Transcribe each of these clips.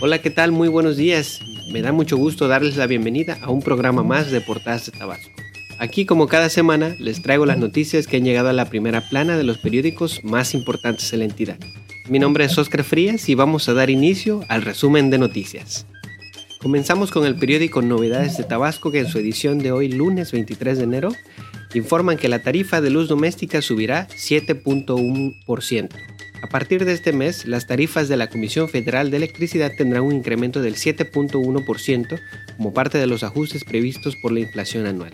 Hola, ¿qué tal? Muy buenos días. Me da mucho gusto darles la bienvenida a un programa más de Portadas de Tabasco. Aquí, como cada semana, les traigo las noticias que han llegado a la primera plana de los periódicos más importantes de la entidad. Mi nombre es Oscar Frías y vamos a dar inicio al resumen de noticias. Comenzamos con el periódico Novedades de Tabasco que en su edición de hoy, lunes 23 de enero, informan que la tarifa de luz doméstica subirá 7.1%. A partir de este mes, las tarifas de la Comisión Federal de Electricidad tendrán un incremento del 7.1% como parte de los ajustes previstos por la inflación anual.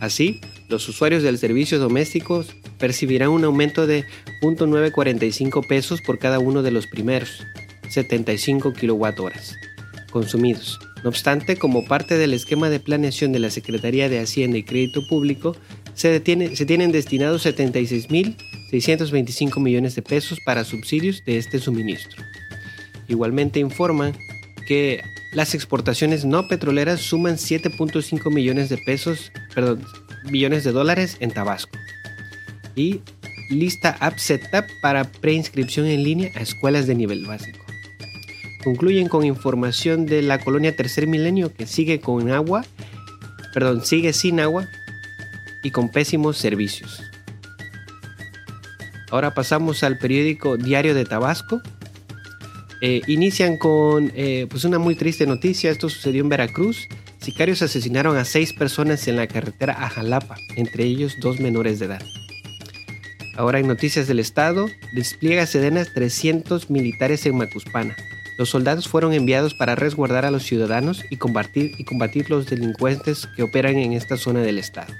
Así, los usuarios del servicio doméstico percibirán un aumento de 0.945 pesos por cada uno de los primeros 75 kWh consumidos. No obstante, como parte del esquema de planeación de la Secretaría de Hacienda y Crédito Público, se, se tienen destinados 76.625 millones de pesos para subsidios de este suministro. Igualmente informan que las exportaciones no petroleras suman 7.5 millones de pesos, perdón, millones de dólares en Tabasco. Y lista App Setup para preinscripción en línea a escuelas de nivel básico. Concluyen con información de la colonia Tercer Milenio que sigue con agua, perdón, sigue sin agua y con pésimos servicios. Ahora pasamos al periódico Diario de Tabasco. Eh, inician con eh, pues una muy triste noticia. Esto sucedió en Veracruz. Sicarios asesinaron a seis personas en la carretera a Jalapa, entre ellos dos menores de edad. Ahora en Noticias del Estado, despliega Sedenas 300 militares en Macuspana. Los soldados fueron enviados para resguardar a los ciudadanos y combatir, y combatir los delincuentes que operan en esta zona del estado.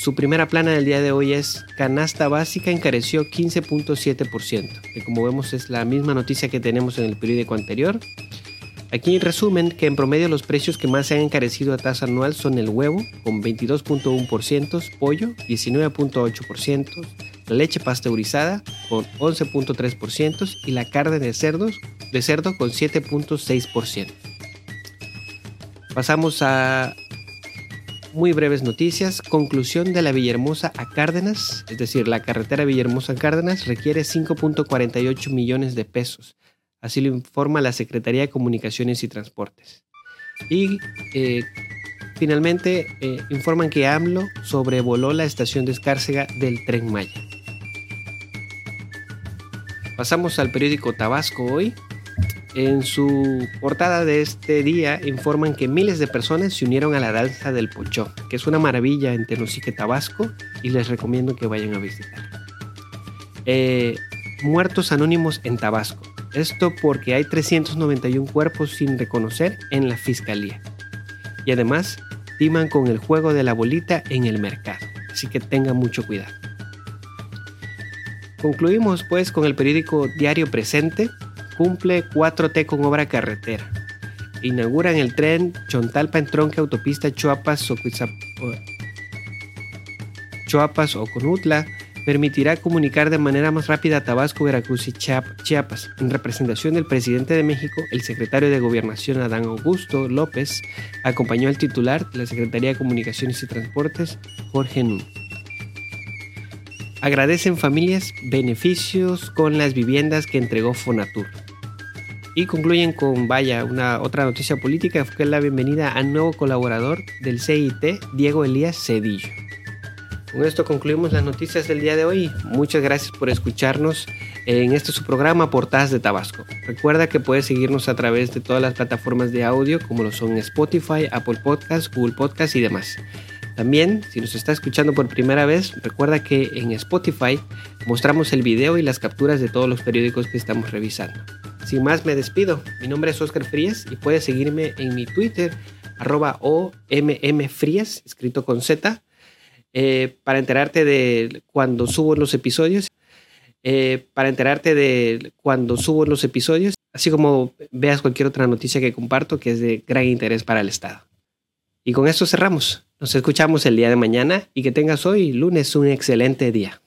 Su primera plana del día de hoy es canasta básica encareció 15.7%, que como vemos es la misma noticia que tenemos en el periódico anterior. Aquí resumen que en promedio los precios que más se han encarecido a tasa anual son el huevo con 22.1%, pollo 19.8%, la leche pasteurizada con 11.3% y la carne de, cerdos, de cerdo con 7.6%. Pasamos a muy breves noticias. Conclusión de la Villahermosa a Cárdenas, es decir, la carretera Villahermosa a Cárdenas requiere 5.48 millones de pesos. Así lo informa la Secretaría de Comunicaciones y Transportes. Y eh, finalmente eh, informan que AMLO sobrevoló la estación de Escárcega del Tren Maya. Pasamos al periódico Tabasco hoy. En su portada de este día informan que miles de personas se unieron a la danza del Pochó, que es una maravilla en Tenosique, Tabasco, y les recomiendo que vayan a visitar. Eh, muertos anónimos en Tabasco. Esto porque hay 391 cuerpos sin reconocer en la fiscalía. Y además, timan con el juego de la bolita en el mercado. Así que tengan mucho cuidado. Concluimos pues con el periódico Diario Presente. Cumple 4T con obra carretera. Inauguran el tren Chontalpa en tronque autopista Chuapas o Chuapas o. Permitirá comunicar de manera más rápida a Tabasco, Veracruz y Chiapas. En representación del presidente de México, el secretario de Gobernación Adán Augusto López acompañó al titular de la Secretaría de Comunicaciones y Transportes, Jorge Núñez. Agradecen familias beneficios con las viviendas que entregó Fonatur. Y concluyen con, vaya, una otra noticia política, que es la bienvenida al nuevo colaborador del CIT, Diego Elías Cedillo. Con esto concluimos las noticias del día de hoy. Muchas gracias por escucharnos en este su programa Portadas de Tabasco. Recuerda que puedes seguirnos a través de todas las plataformas de audio como lo son Spotify, Apple Podcasts, Google Podcasts y demás. También, si nos está escuchando por primera vez, recuerda que en Spotify mostramos el video y las capturas de todos los periódicos que estamos revisando. Sin más, me despido. Mi nombre es Oscar Frías y puedes seguirme en mi Twitter, arroba OMMFrías, escrito con Z, eh, para enterarte de cuando subo los episodios. Eh, para enterarte de cuando subo los episodios, así como veas cualquier otra noticia que comparto que es de gran interés para el Estado. Y con esto cerramos. Nos escuchamos el día de mañana y que tengas hoy lunes un excelente día.